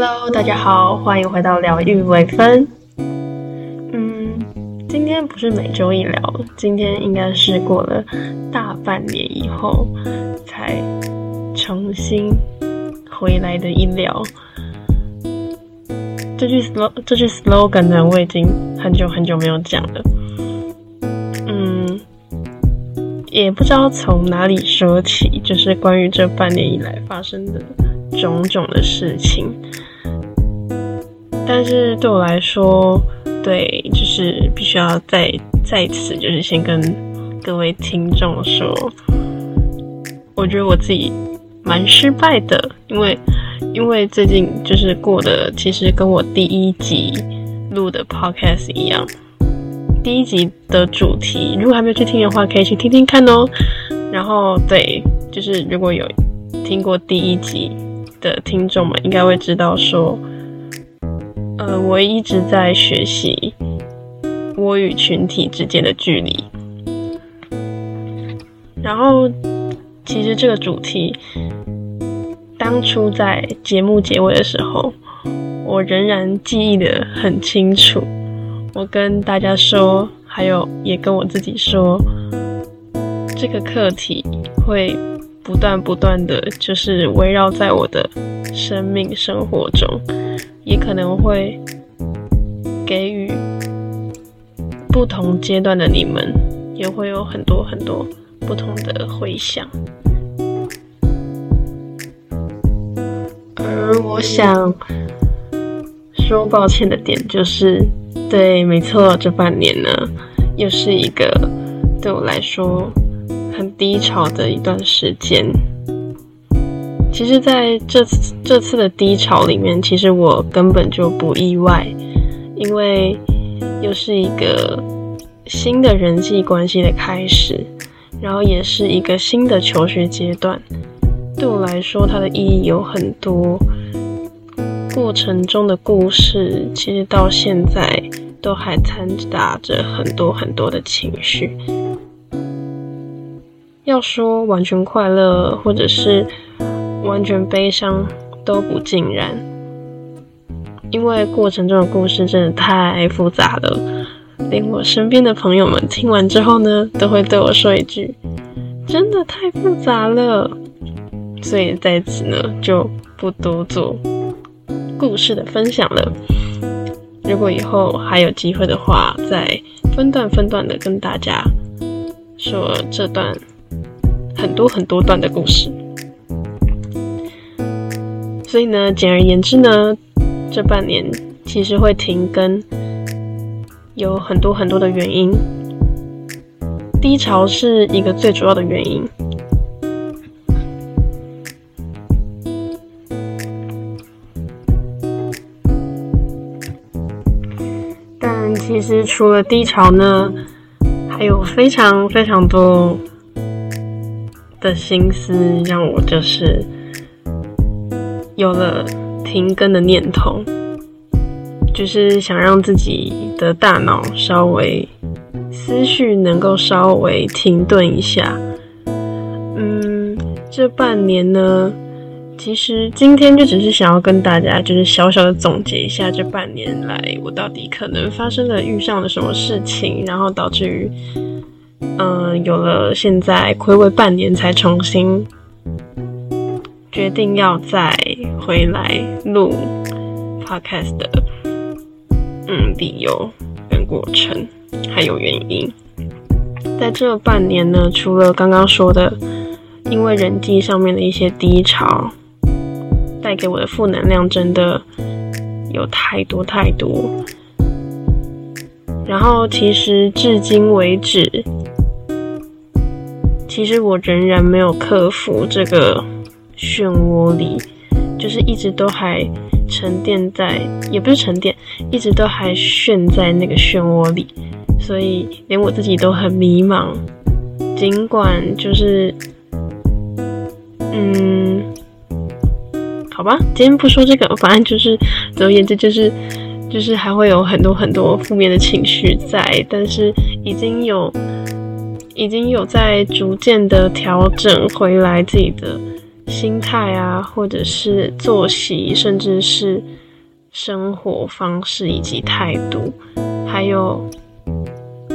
Hello，大家好，欢迎回到疗愈微分。嗯，今天不是每周一聊，今天应该是过了大半年以后才重新回来的一聊。这句 slow 这句 slogan 呢，我已经很久很久没有讲了。嗯，也不知道从哪里说起，就是关于这半年以来发生的种种的事情。但是对我来说，对，就是必须要再再次，就是先跟各位听众说，我觉得我自己蛮失败的，因为。因为最近就是过的，其实跟我第一集录的 podcast 一样。第一集的主题，如果还没有去听的话，可以去听听看哦。然后，对，就是如果有听过第一集的听众们，应该会知道说，呃，我一直在学习我与群体之间的距离。然后，其实这个主题。当初在节目结尾的时候，我仍然记忆的很清楚。我跟大家说，还有也跟我自己说，这个课题会不断不断的，就是围绕在我的生命生活中，也可能会给予不同阶段的你们，也会有很多很多不同的回响。而我想说抱歉的点就是，对，没错，这半年呢，又是一个对我来说很低潮的一段时间。其实，在这次这次的低潮里面，其实我根本就不意外，因为又是一个新的人际关系的开始，然后也是一个新的求学阶段。对我来说，它的意义有很多。过程中的故事，其实到现在都还掺杂着很多很多的情绪。要说完全快乐，或者是完全悲伤，都不尽然。因为过程中的故事真的太复杂了，连我身边的朋友们听完之后呢，都会对我说一句：“真的太复杂了。”所以在此呢，就不多做。故事的分享了。如果以后还有机会的话，再分段分段的跟大家说这段很多很多段的故事。所以呢，简而言之呢，这半年其实会停更，有很多很多的原因。低潮是一个最主要的原因。但其实除了低潮呢，还有非常非常多的心思，让我就是有了停更的念头，就是想让自己的大脑稍微思绪能够稍微停顿一下。嗯，这半年呢。其实今天就只是想要跟大家，就是小小的总结一下这半年来我到底可能发生了遇上了什么事情，然后导致于，嗯，有了现在亏违半年才重新决定要再回来录 podcast 的，嗯，理由跟过程还有原因。在这半年呢，除了刚刚说的，因为人际上面的一些低潮。带给我的负能量真的有太多太多，然后其实至今为止，其实我仍然没有克服这个漩涡里，就是一直都还沉淀在，也不是沉淀，一直都还陷在那个漩涡里，所以连我自己都很迷茫。尽管就是，嗯。好吧，今天不说这个，反正就是，总而言之就是，就是还会有很多很多负面的情绪在，但是已经有，已经有在逐渐的调整回来自己的心态啊，或者是作息，甚至是生活方式以及态度，还有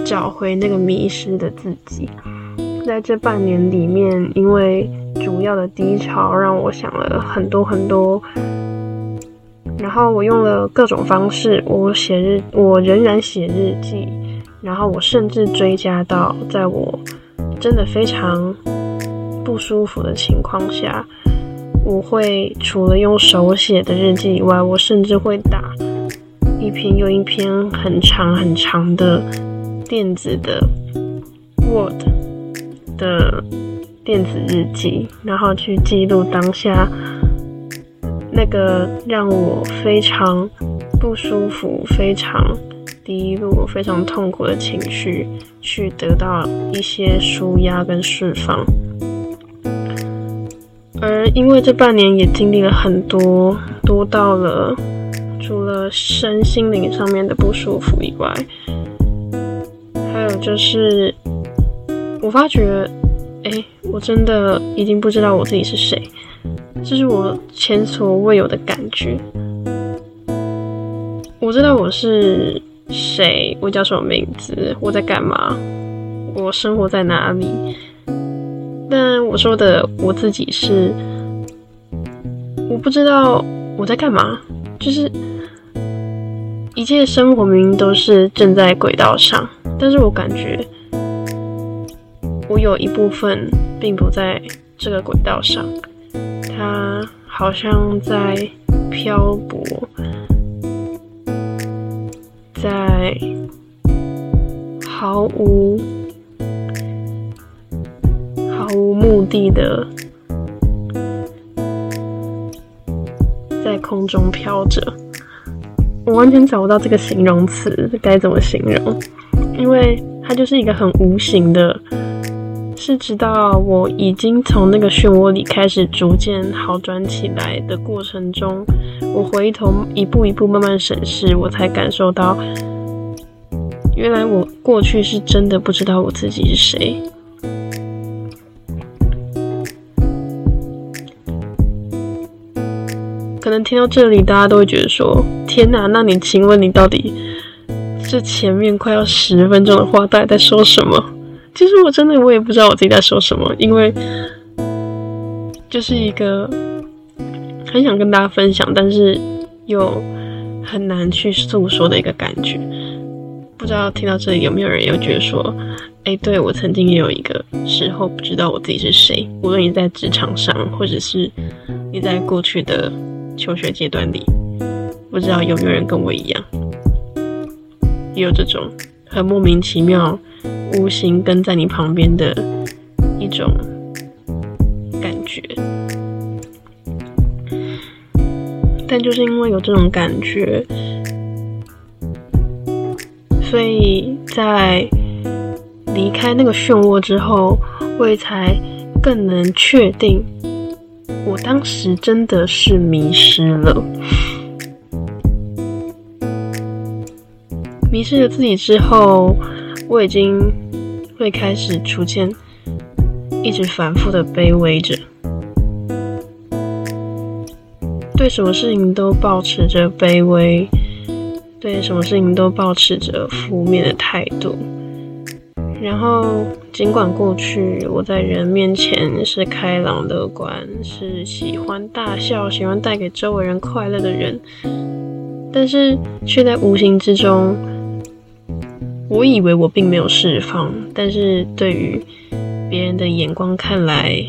找回那个迷失的自己。在这半年里面，因为主要的低潮，让我想了很多很多。然后我用了各种方式，我写日，我仍然写日记。然后我甚至追加到，在我真的非常不舒服的情况下，我会除了用手写的日记以外，我甚至会打一篇又一篇很长很长的电子的 Word。的电子日记，然后去记录当下那个让我非常不舒服、非常低落、非常痛苦的情绪，去得到一些舒压跟释放。而因为这半年也经历了很多，多到了除了身心灵上面的不舒服以外，还有就是。我发觉，哎，我真的已经不知道我自己是谁，这是我前所未有的感觉。我知道我是谁，我叫什么名字，我在干嘛，我生活在哪里。但我说的我自己是，我不知道我在干嘛，就是一切生活明明都是正在轨道上，但是我感觉。我有一部分并不在这个轨道上，它好像在漂泊，在毫无毫无目的的在空中飘着。我完全找不到这个形容词该怎么形容，因为它就是一个很无形的。是直到我已经从那个漩涡里开始逐渐好转起来的过程中，我回头一步一步慢慢审视，我才感受到，原来我过去是真的不知道我自己是谁。可能听到这里，大家都会觉得说：“天哪，那你请问你到底这前面快要十分钟的话，到底在说什么？”其实我真的我也不知道我自己在说什么，因为就是一个很想跟大家分享，但是又很难去诉说的一个感觉。不知道听到这里有没有人有觉得说，哎，对我曾经也有一个时候不知道我自己是谁。无论你在职场上，或者是你在过去的求学阶段里，不知道有没有人跟我一样，也有这种很莫名其妙。无形跟在你旁边的一种感觉，但就是因为有这种感觉，所以在离开那个漩涡之后，我也才更能确定，我当时真的是迷失了，迷失了自己之后，我已经。会开始逐渐一直反复的卑微着，对什么事情都保持着卑微，对什么事情都保持着负面的态度。然后，尽管过去我在人面前是开朗乐观，是喜欢大笑、喜欢带给周围人快乐的人，但是却在无形之中。我以为我并没有释放，但是对于别人的眼光看来，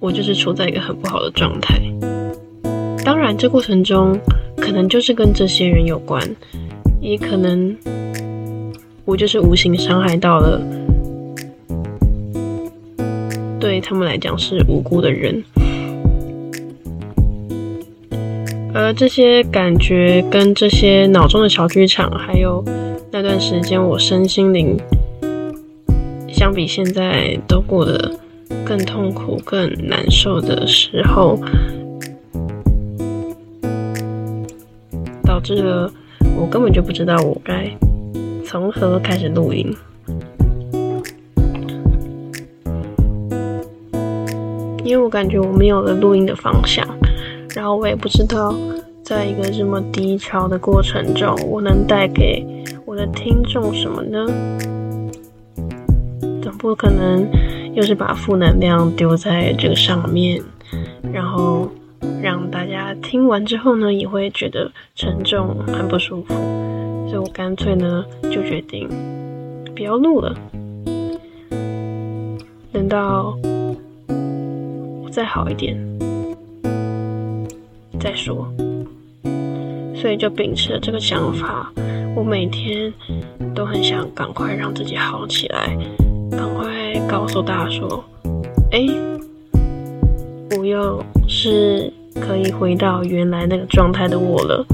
我就是处在一个很不好的状态。当然，这过程中可能就是跟这些人有关，也可能我就是无形伤害到了对他们来讲是无辜的人。而这些感觉跟这些脑中的小剧场，还有。那段时间，我身心灵相比现在都过得更痛苦、更难受的时候，导致了我根本就不知道我该从何开始录音。因为我感觉我没有了录音的方向，然后我也不知道，在一个这么低潮的过程中，我能带给听众什么呢？总不可能又是把负能量丢在这个上面，然后让大家听完之后呢，也会觉得沉重、很不舒服，所以我干脆呢就决定不要录了。等到我再好一点再说，所以就秉持了这个想法，我每天都很想赶快让自己好起来，赶快告诉大家说：“哎，我又是可以回到原来那个状态的我了。”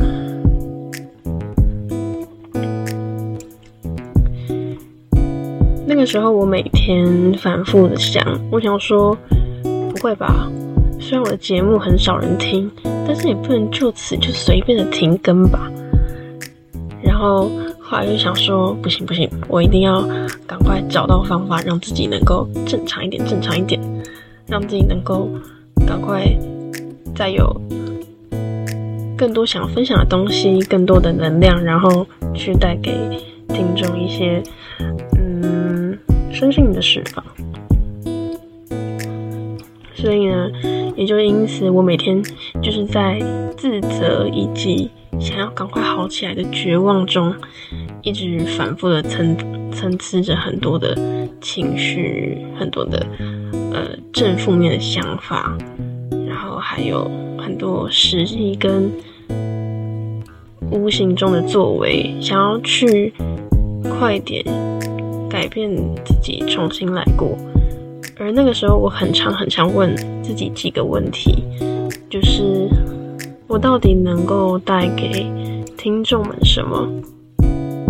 那个时候，我每天反复的想，我想说，不会吧？虽然我的节目很少人听，但是也不能就此就随便的停更吧。然后后来就想说，不行不行，我一定要赶快找到方法，让自己能够正常一点，正常一点，让自己能够赶快再有更多想分享的东西，更多的能量，然后去带给听众一些嗯。身心的释放，所以呢，也就因此，我每天就是在自责以及想要赶快好起来的绝望中，一直反复的参参差着很多的情绪，很多的呃正负面的想法，然后还有很多实际跟无形中的作为，想要去快点。改变自己，重新来过。而那个时候，我很常很常问自己几个问题，我到底能够带给听众们什么？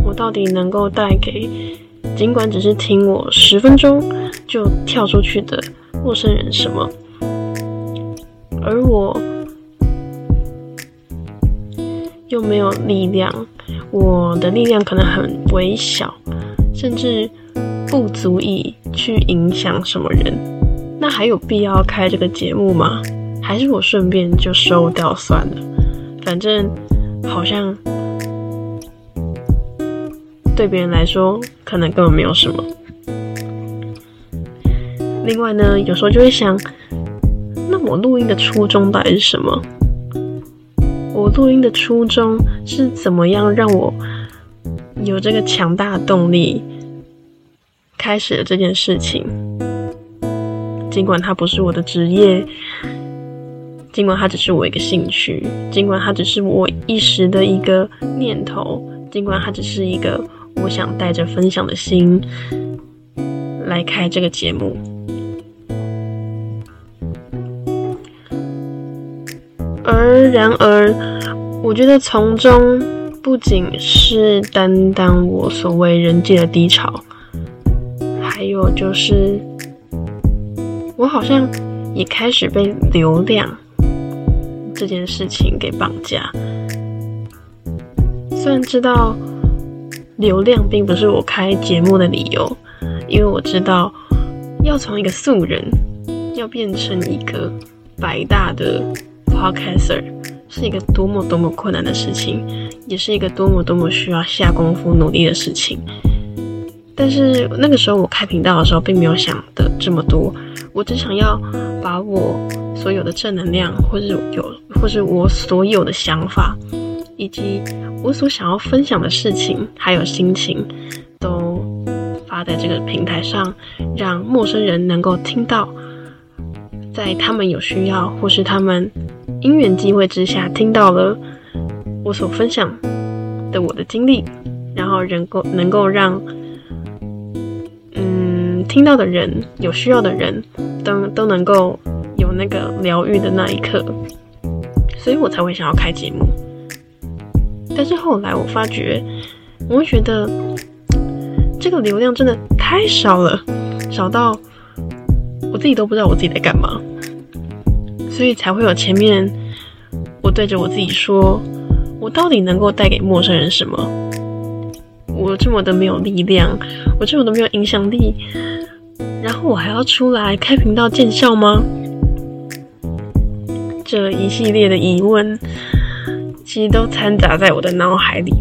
我到底能够带给尽管只是听我十分钟就跳出去的陌生人什么？而我又没有力量，我的力量可能很微小。甚至不足以去影响什么人，那还有必要开这个节目吗？还是我顺便就收掉算了？反正好像对别人来说，可能根本没有什么。另外呢，有时候就会想，那我录音的初衷到底是什么？我录音的初衷是怎么样让我？有这个强大的动力，开始了这件事情。尽管它不是我的职业，尽管它只是我一个兴趣，尽管它只是我一时的一个念头，尽管它只是一个我想带着分享的心来开这个节目。而然而，我觉得从中。不仅是担当我所谓人际的低潮，还有就是我好像也开始被流量这件事情给绑架。虽然知道流量并不是我开节目的理由，因为我知道要从一个素人要变成一个百大的 podcaster。是一个多么多么困难的事情，也是一个多么多么需要下功夫努力的事情。但是那个时候我开频道的时候，并没有想的这么多，我只想要把我所有的正能量，或是有，或是我所有的想法，以及我所想要分享的事情，还有心情，都发在这个平台上，让陌生人能够听到，在他们有需要，或是他们。因缘机会之下，听到了我所分享的我的经历，然后能够能够让嗯听到的人有需要的人都都能够那个疗愈的那一刻，所以我才会想要开节目。但是后来我发觉，我会觉得这个流量真的太少了，少到我自己都不知道我自己在干嘛。所以才会有前面我对着我自己说，我到底能够带给陌生人什么？我这么的没有力量，我这么的没有影响力，然后我还要出来开频道见效吗？这一系列的疑问，其实都掺杂在我的脑海里，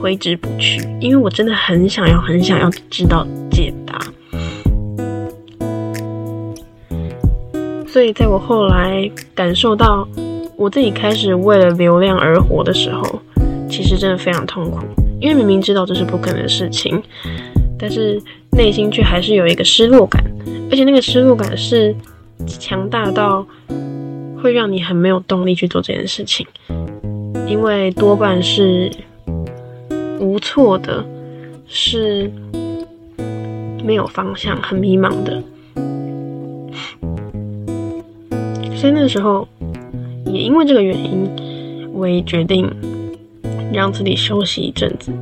挥之不去。因为我真的很想要，很想要知道解答。所以，在我后来感受到我自己开始为了流量而活的时候，其实真的非常痛苦。因为明明知道这是不可能的事情，但是内心却还是有一个失落感，而且那个失落感是强大到会让你很没有动力去做这件事情，因为多半是无措的，是没有方向、很迷茫的。所以那时候，也因为这个原因，我也决定让自己休息一阵子。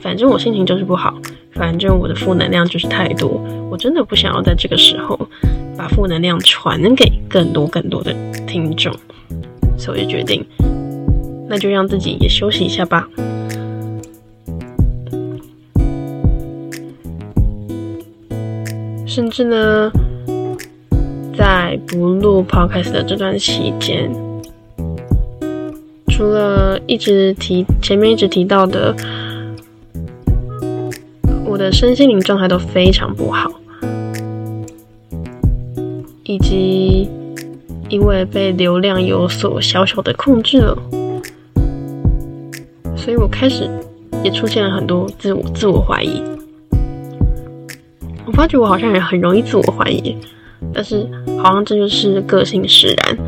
反正我心情就是不好，反正我的负能量就是太多，我真的不想要在这个时候把负能量传给更多更多的听众，所以我就决定，那就让自己也休息一下吧。甚至呢。在不录 podcast 的这段期间，除了一直提前面一直提到的，我的身心灵状态都非常不好，以及因为被流量有所小小的控制了，所以我开始也出现了很多自我自我怀疑。我发觉我好像也很容易自我怀疑。但是好像这就是个性使然。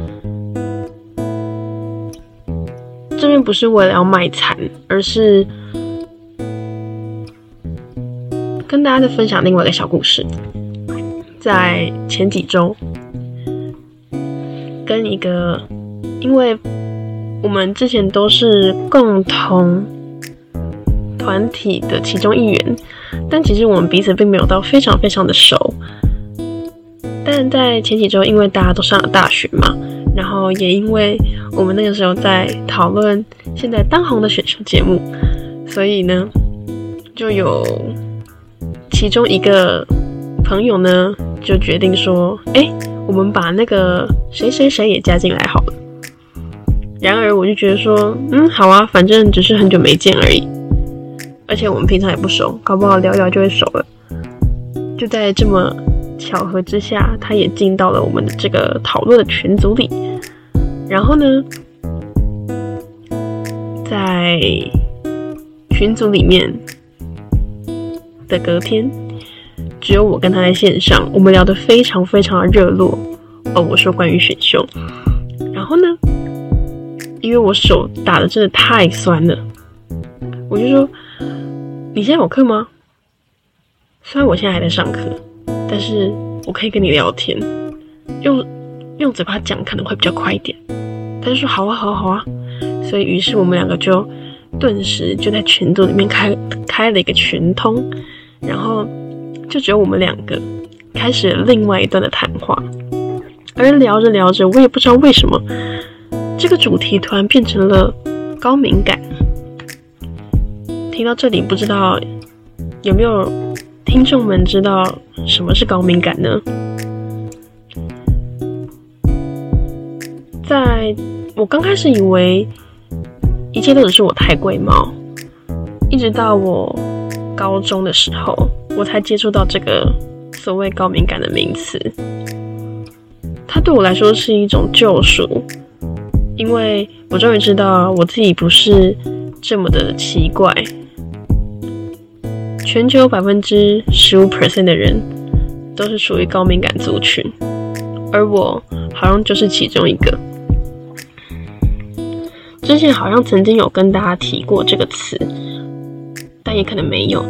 这边不是为了要卖惨，而是跟大家再分享另外一个小故事。在前几周，跟一个，因为我们之前都是共同团体的其中一员，但其实我们彼此并没有到非常非常的熟。但在前几周，因为大家都上了大学嘛，然后也因为我们那个时候在讨论现在当红的选秀节目，所以呢，就有其中一个朋友呢就决定说：“哎，我们把那个谁谁谁也加进来好了。”然而，我就觉得说：“嗯，好啊，反正只是很久没见而已，而且我们平常也不熟，搞不好聊聊就会熟了。”就在这么。巧合之下，他也进到了我们的这个讨论的群组里。然后呢，在群组里面的隔天，只有我跟他在线上，我们聊得非常非常的热络。哦，我说关于选秀。然后呢，因为我手打的真的太酸了，我就说：“你现在有课吗？”虽然我现在还在上课。但是我可以跟你聊天，用用嘴巴讲可能会比较快一点。他就说好啊，好啊，好啊。所以于是我们两个就顿时就在群组里面开开了一个群通，然后就只有我们两个开始另外一段的谈话。而聊着聊着，我也不知道为什么这个主题突然变成了高敏感。听到这里，不知道有没有听众们知道？什么是高敏感呢？在我刚开始以为一切都只是我太贵貌，一直到我高中的时候，我才接触到这个所谓高敏感的名词。它对我来说是一种救赎，因为我终于知道我自己不是这么的奇怪。全球百分之十五 percent 的人都是属于高敏感族群，而我好像就是其中一个。之前好像曾经有跟大家提过这个词，但也可能没有，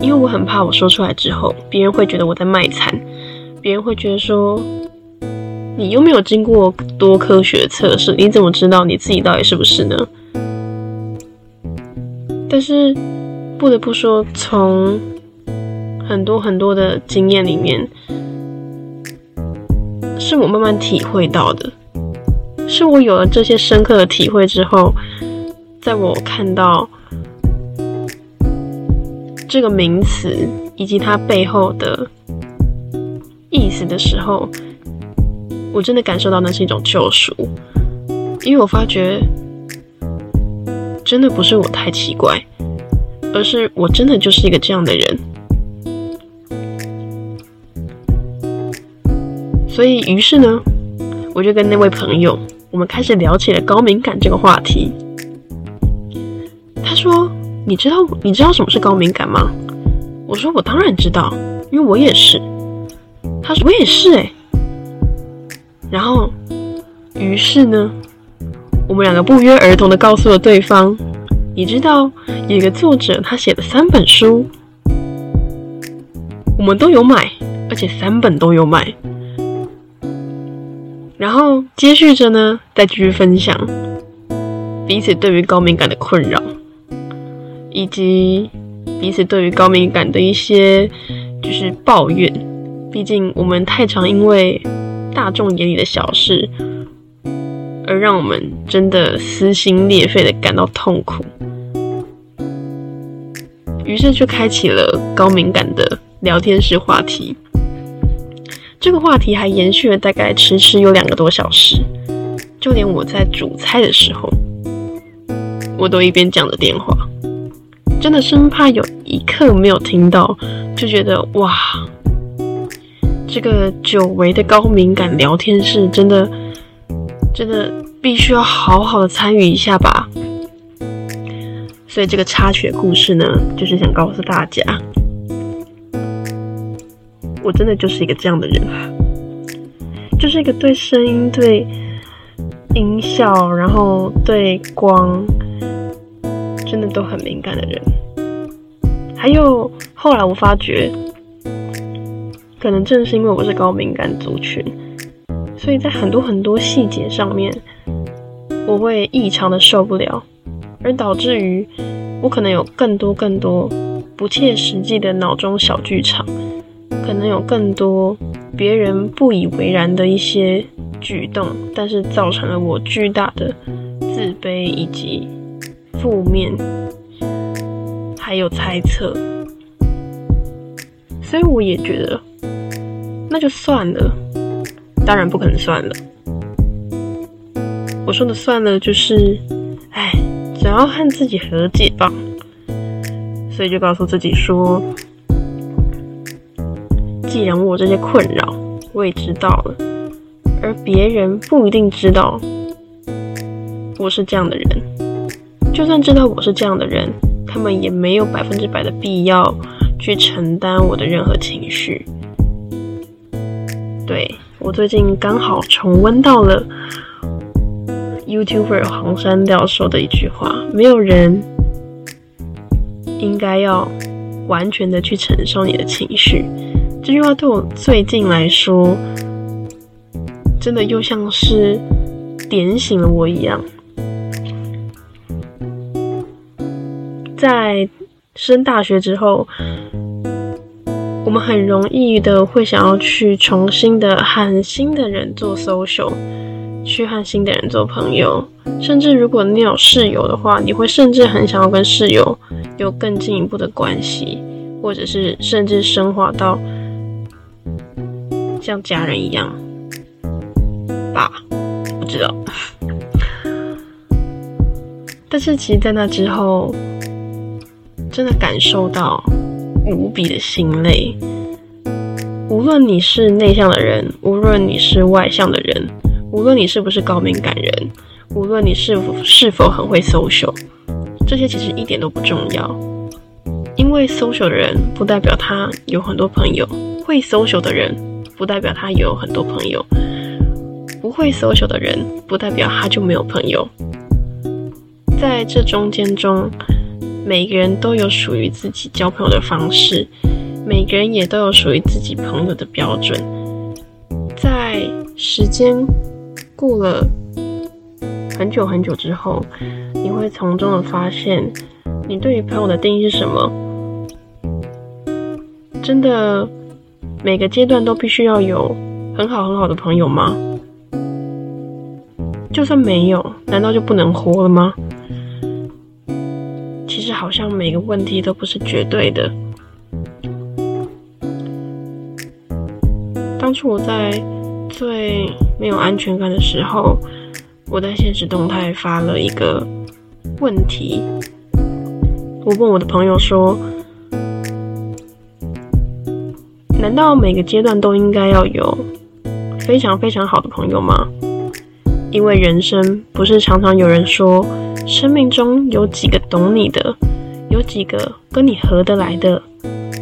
因为我很怕我说出来之后，别人会觉得我在卖惨，别人会觉得说你又没有经过多科学测试，你怎么知道你自己到底是不是呢？但是。不得不说，从很多很多的经验里面，是我慢慢体会到的。是我有了这些深刻的体会之后，在我看到这个名词以及它背后的意思的时候，我真的感受到那是一种救赎。因为我发觉，真的不是我太奇怪，而是我真的就是一个这样的人。所以，于是呢，我就跟那位朋友，我们开始聊起了高敏感这个话题。他说：“你知道你知道什么是高敏感吗？”我说：“我当然知道，因为我也是。”他说：“我也是。”哎，然后，于是呢，我们两个不约而同的告诉了对方：“你知道有一个作者，他写了三本书，我们都有买，而且三本都有买。”然后接续着呢，再继续分享彼此对于高敏感的困扰，以及彼此对于高敏感的一些就是抱怨。毕竟我们太常因为大众眼里的小事，而让我们真的撕心裂肺的感到痛苦。于是就开启了高敏感的聊天室话题。这个话题还延续了大概迟迟有两个多小时，就连我在煮菜的时候，我都一边讲着电话，真的生怕有一刻没有听到，就觉得哇，这个久违的高敏感聊天室真的真的必须要好好的参与一下吧。所以这个插曲故事呢，就是想告诉大家。我真的就是一个这样的人，就是一个对声音、对音效，然后对光，真的都很敏感的人。还有后来我发觉，可能正是因为我是高敏感族群，所以在很多很多细节上面，我会异常的受不了，而导致于我可能有更多更多不切实际的脑中小剧场。可能有更多别人不以为然的一些举动，但是造成了我巨大的自卑以及负面，还有猜测，所以我也觉得那就算了，当然不可能算了。我说的算了，就是，哎，只要和自己和解吧。所以就告诉自己说。既然我这些困扰我也知道了，而别人不一定知道我是这样的人，就算知道我是这样的人，他们也没有百分之百的必要去承担我的任何情绪。对我最近刚好重温到了 YouTuber 黄山料说的一句话：没有人应该要完全的去承受你的情绪。这句话对我最近来说，真的又像是点醒了我一样。在升大学之后，我们很容易的会想要去重新的和新的人做 social，去和新的人做朋友，甚至如果你有室友的话，你会甚至很想要跟室友有更进一步的关系，或者是甚至升华到。像家人一样吧，不知道。但是其实，在那之后，真的感受到无比的心累。无论你是内向的人，无论你是外向的人，无论你是不是高敏感人，无论你是否是否很会 social，这些其实一点都不重要。因为 social 的人不代表他有很多朋友，会 social 的人。不代表他有很多朋友，不会 social 的人，不代表他就没有朋友。在这中间中，每个人都有属于自己交朋友的方式，每个人也都有属于自己朋友的标准。在时间过了很久很久之后，你会从中的发现，你对于朋友的定义是什么？真的。每个阶段都必须要有很好很好的朋友吗？就算没有，难道就不能活了吗？其实好像每个问题都不是绝对的。当初我在最没有安全感的时候，我在现实动态发了一个问题，我问我的朋友说：“难道每个阶段都应该要有非常非常好的朋友吗？”因为人生不是常常有人说，生命中有几个懂你的，有几个跟你合得来的，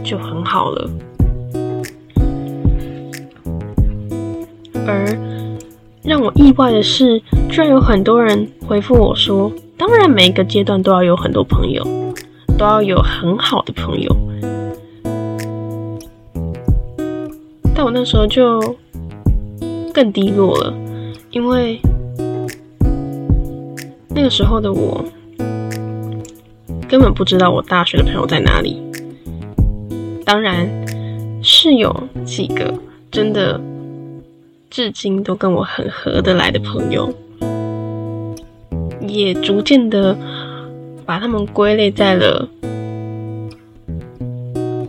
就很好了。而让我意外的是，居然有很多人回复我说：“当然，每一个阶段都要有很多朋友，都要有很好的朋友。”但我那时候就更低落了，因为那个时候的我根本不知道我大学的朋友在哪里。当然是有几个真的。至今都跟我很合得来的朋友，也逐渐的把他们归类在了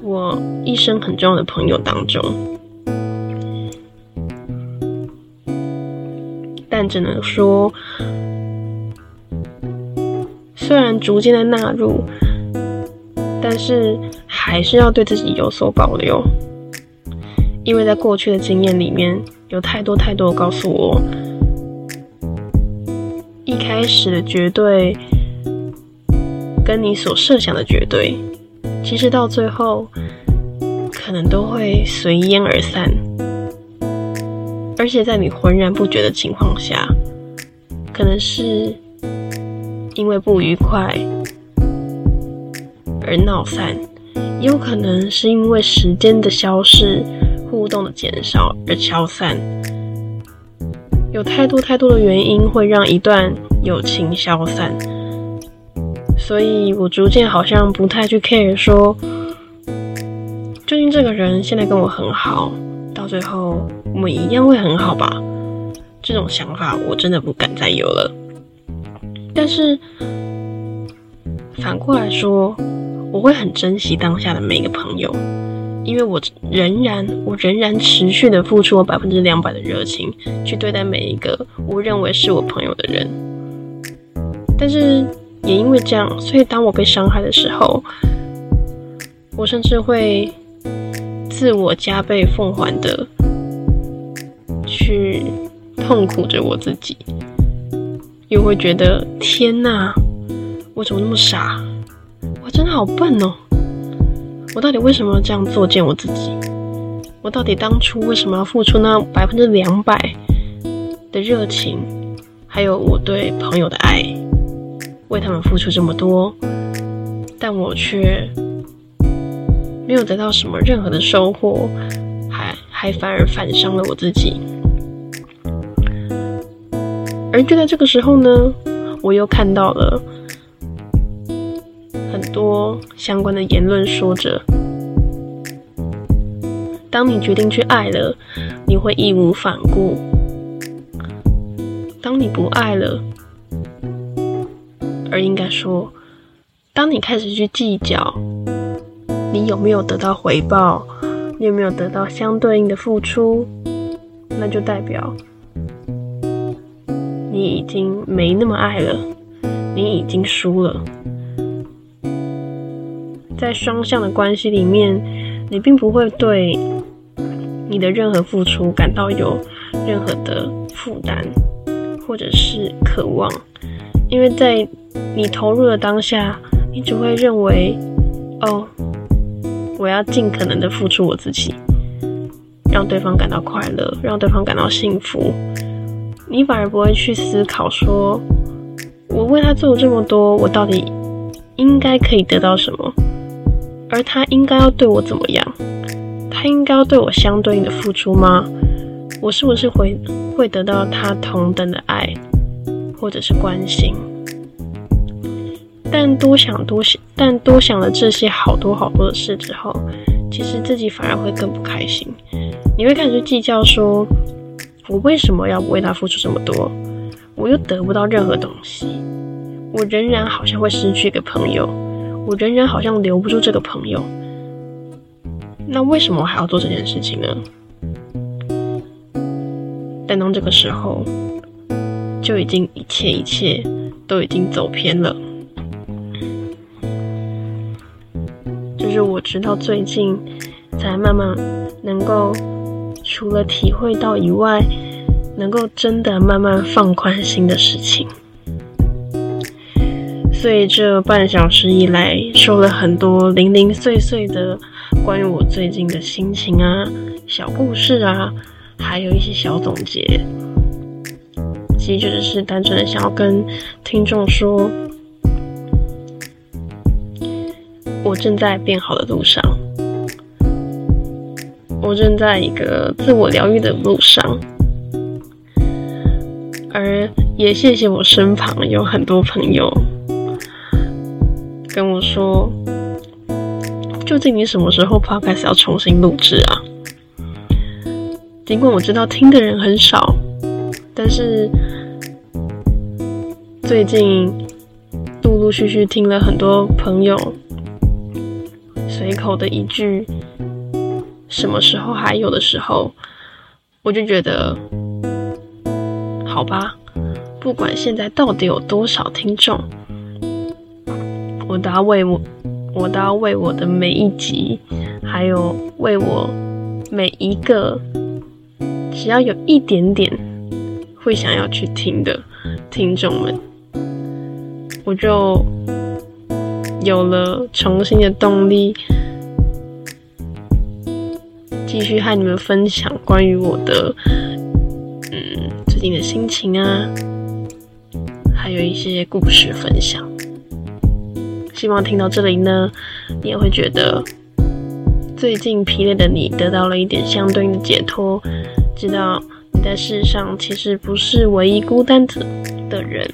我一生很重要的朋友当中。但只能说，虽然逐渐的纳入，但是还是要对自己有所保留，因为在过去的经验里面。有太多太多告诉我，一开始的绝对跟你所设想的绝对，其实到最后可能都会随烟而散，而且在你浑然不觉的情况下，可能是因为不愉快而闹散，也有可能是因为时间的消逝。互动的减少而消散，有太多太多的原因会让一段友情消散，所以我逐渐好像不太去 care 说，究竟这个人现在跟我很好，到最后我们一样会很好吧？这种想法我真的不敢再有了。但是反过来说，我会很珍惜当下的每一个朋友。因为我仍然，我仍然持续的付出我百分之两百的热情去对待每一个我认为是我朋友的人，但是也因为这样，所以当我被伤害的时候，我甚至会自我加倍奉还的去痛苦着我自己，又会觉得天哪，我怎么那么傻？我真的好笨哦！我到底为什么要这样作践我自己？我到底当初为什么要付出那百分之两百的热情，还有我对朋友的爱，为他们付出这么多，但我却没有得到什么任何的收获，还还反而反伤了我自己。而就在这个时候呢，我又看到了。很多相关的言论说着：当你决定去爱了，你会义无反顾；当你不爱了，而应该说，当你开始去计较你有没有得到回报，你有没有得到相对应的付出，那就代表你已经没那么爱了，你已经输了。在双向的关系里面，你并不会对你的任何付出感到有任何的负担，或者是渴望，因为在你投入的当下，你只会认为，哦，我要尽可能的付出我自己，让对方感到快乐，让对方感到幸福。你反而不会去思考说，我为他做了这么多，我到底应该可以得到什么？而他应该要对我怎么样？他应该要对我相对应的付出吗？我是不是会会得到他同等的爱，或者是关心？但多想多想，但多想了这些好多好多的事之后，其实自己反而会更不开心。你会开始计较，说我为什么要为他付出这么多？我又得不到任何东西，我仍然好像会失去一个朋友。我仍然好像留不住这个朋友，那为什么我还要做这件事情呢？但当这个时候，就已经一切一切都已经走偏了。就是我直到最近才慢慢能够除了体会到以外，能够真的慢慢放宽心的事情。所以这半小时以来，说了很多零零碎碎的关于我最近的心情啊、小故事啊，还有一些小总结。其实就只是单纯的想要跟听众说，我正在变好的路上，我正在一个自我疗愈的路上，而也谢谢我身旁有很多朋友。跟我说，究竟你什么时候 podcast 要重新录制啊？尽管我知道听的人很少，但是最近陆陆续续听了很多朋友随口的一句“什么时候还有的时候”，我就觉得好吧，不管现在到底有多少听众。我都要为我，我都要为我的每一集，还有为我每一个只要有一点点会想要去听的听众们，我就有了重新的动力，继续和你们分享关于我的嗯最近的心情啊，还有一些故事分享。希望听到这里呢，你也会觉得最近疲累的你得到了一点相对应的解脱，知道你在世上其实不是唯一孤单的的人，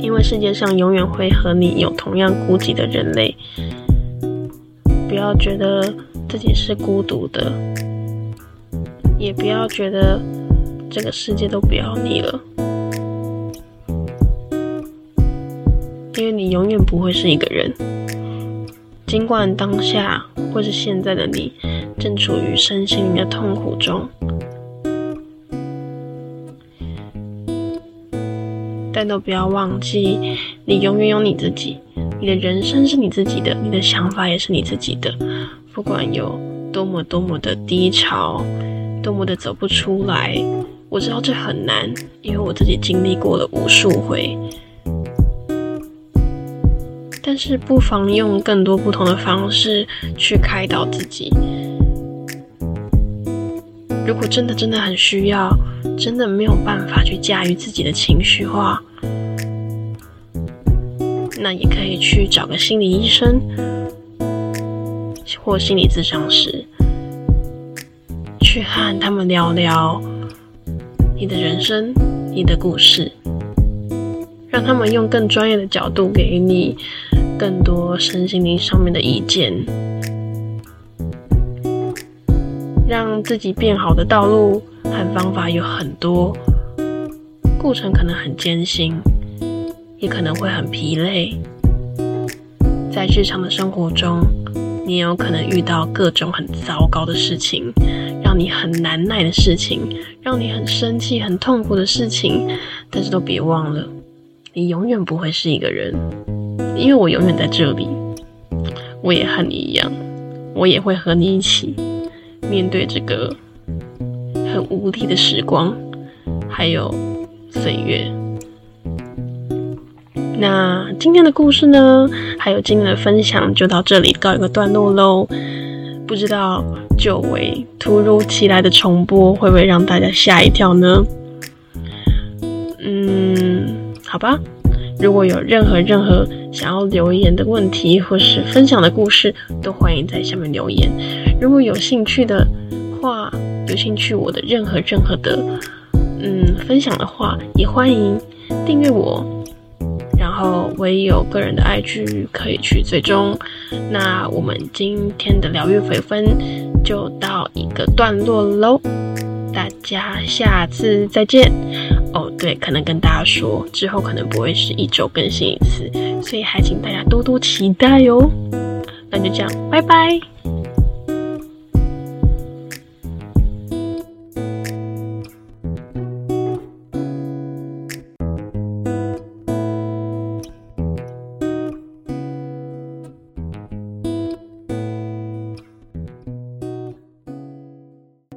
因为世界上永远会和你有同样孤寂的人类。不要觉得自己是孤独的，也不要觉得这个世界都不要你了。因为你永远不会是一个人，尽管当下或是现在的你正处于身心灵的痛苦中，但都不要忘记，你永远有你自己，你的人生是你自己的，你的想法也是你自己的。不管有多么多么的低潮，多么的走不出来，我知道这很难，因为我自己经历过了无数回。但是不妨用更多不同的方式去开导自己。如果真的真的很需要，真的没有办法去驾驭自己的情绪化，那也可以去找个心理医生或心理咨商师，去和他们聊聊你的人生、你的故事，让他们用更专业的角度给你。更多身心灵上面的意见，让自己变好的道路和方法有很多，过程可能很艰辛，也可能会很疲累。在日常的生活中，你也有可能遇到各种很糟糕的事情，让你很难耐的事情，让你很生气、很痛苦的事情。但是都别忘了，你永远不会是一个人。因为我永远在这里，我也和你一样，我也会和你一起面对这个很无力的时光，还有岁月。那今天的故事呢，还有今天的分享就到这里告一个段落喽。不知道久违、突如其来的重播会不会让大家吓一跳呢？嗯，好吧。如果有任何任何想要留言的问题，或是分享的故事，都欢迎在下面留言。如果有兴趣的话，有兴趣我的任何任何的嗯分享的话，也欢迎订阅我。然后我也有个人的 IG 可以去追踪。那我们今天的疗愈肥分就到一个段落喽，大家下次再见。哦，对，可能跟大家说，之后可能不会是一周更新一次，所以还请大家多多期待哟。那就这样，拜拜。